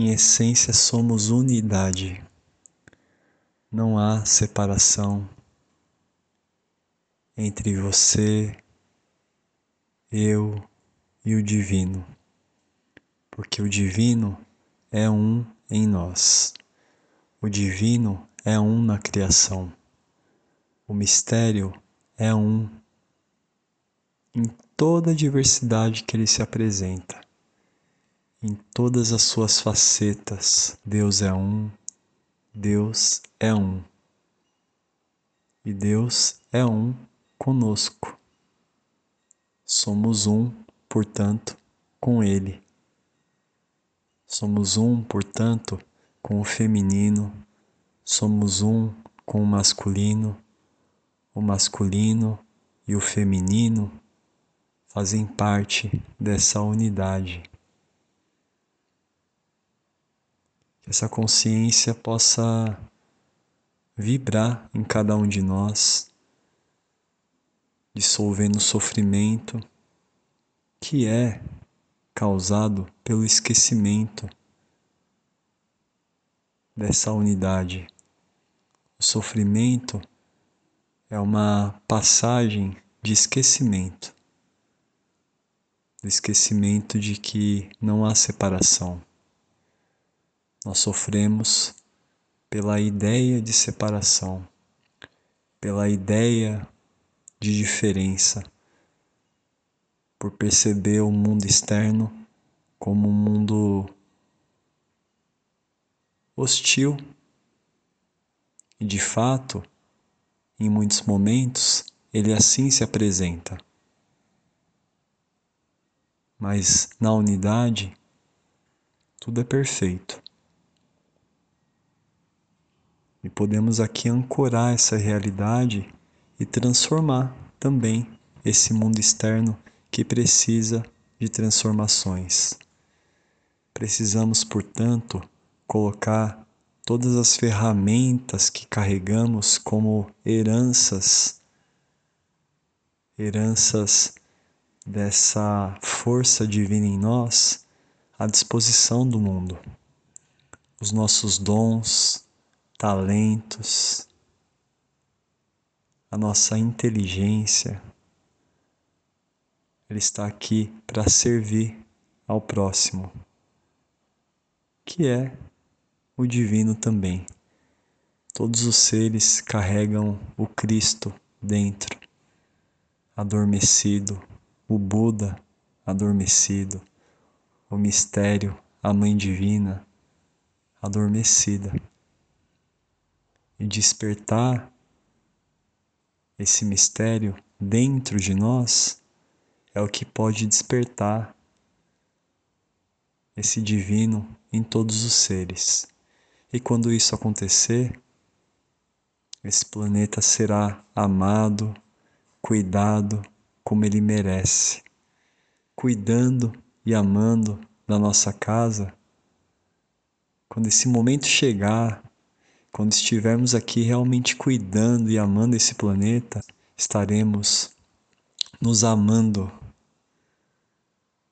Em essência, somos unidade. Não há separação entre você, eu e o Divino, porque o Divino é um em nós. O Divino é um na criação. O mistério é um em toda a diversidade que ele se apresenta. Em todas as suas facetas, Deus é um, Deus é um. E Deus é um conosco. Somos um, portanto, com Ele. Somos um, portanto, com o feminino, somos um com o masculino, o masculino e o feminino fazem parte dessa unidade. Que essa consciência possa vibrar em cada um de nós, dissolvendo o sofrimento que é causado pelo esquecimento dessa unidade. O sofrimento é uma passagem de esquecimento do esquecimento de que não há separação. Nós sofremos pela ideia de separação, pela ideia de diferença, por perceber o mundo externo como um mundo hostil. E de fato, em muitos momentos, ele assim se apresenta. Mas na unidade, tudo é perfeito. E podemos aqui ancorar essa realidade e transformar também esse mundo externo que precisa de transformações. Precisamos, portanto, colocar todas as ferramentas que carregamos como heranças, heranças dessa força divina em nós à disposição do mundo. Os nossos dons, talentos, a nossa inteligência, ele está aqui para servir ao próximo, que é o divino também. Todos os seres carregam o Cristo dentro, adormecido, o Buda adormecido, o mistério, a Mãe Divina adormecida. E despertar esse mistério dentro de nós é o que pode despertar esse divino em todos os seres. E quando isso acontecer, esse planeta será amado, cuidado, como ele merece, cuidando e amando da nossa casa. Quando esse momento chegar, quando estivermos aqui realmente cuidando e amando esse planeta, estaremos nos amando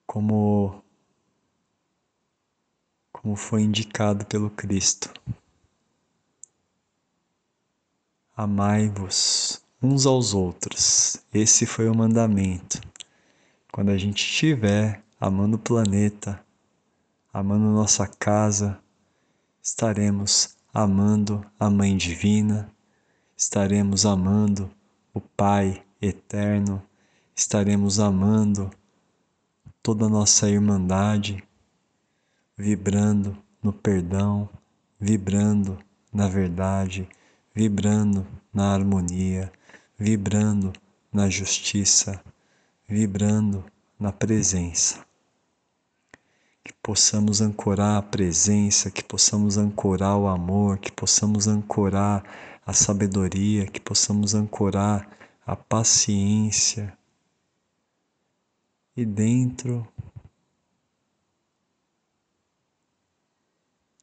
como como foi indicado pelo Cristo. Amai-vos uns aos outros. Esse foi o mandamento. Quando a gente estiver amando o planeta, amando nossa casa, estaremos amando a Mãe Divina, estaremos amando o Pai Eterno, estaremos amando toda a nossa irmandade, vibrando no perdão, vibrando na verdade, vibrando na harmonia, vibrando na justiça, vibrando na presença. Que possamos ancorar a presença, que possamos ancorar o amor, que possamos ancorar a sabedoria, que possamos ancorar a paciência. E dentro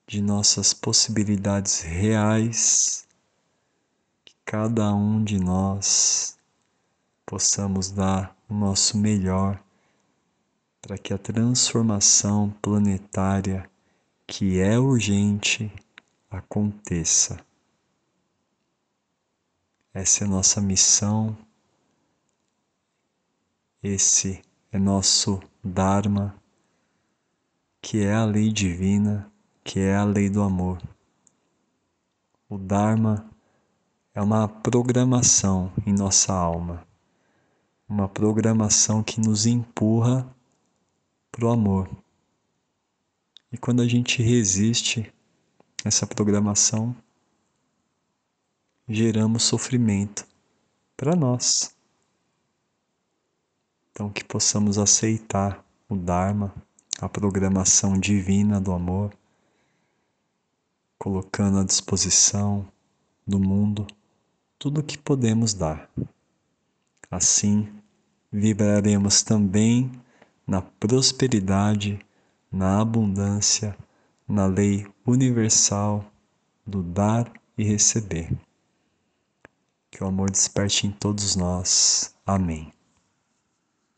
de nossas possibilidades reais, cada um de nós possamos dar o nosso melhor para que a transformação planetária que é urgente aconteça. Essa é nossa missão, esse é nosso Dharma, que é a lei divina, que é a lei do amor. O Dharma é uma programação em nossa alma, uma programação que nos empurra para o amor. E quando a gente resiste essa programação, geramos sofrimento para nós. Então, que possamos aceitar o Dharma, a programação divina do amor, colocando à disposição do mundo tudo o que podemos dar. Assim, vibraremos também na prosperidade, na abundância, na lei universal do dar e receber. Que o amor desperte em todos nós. Amém.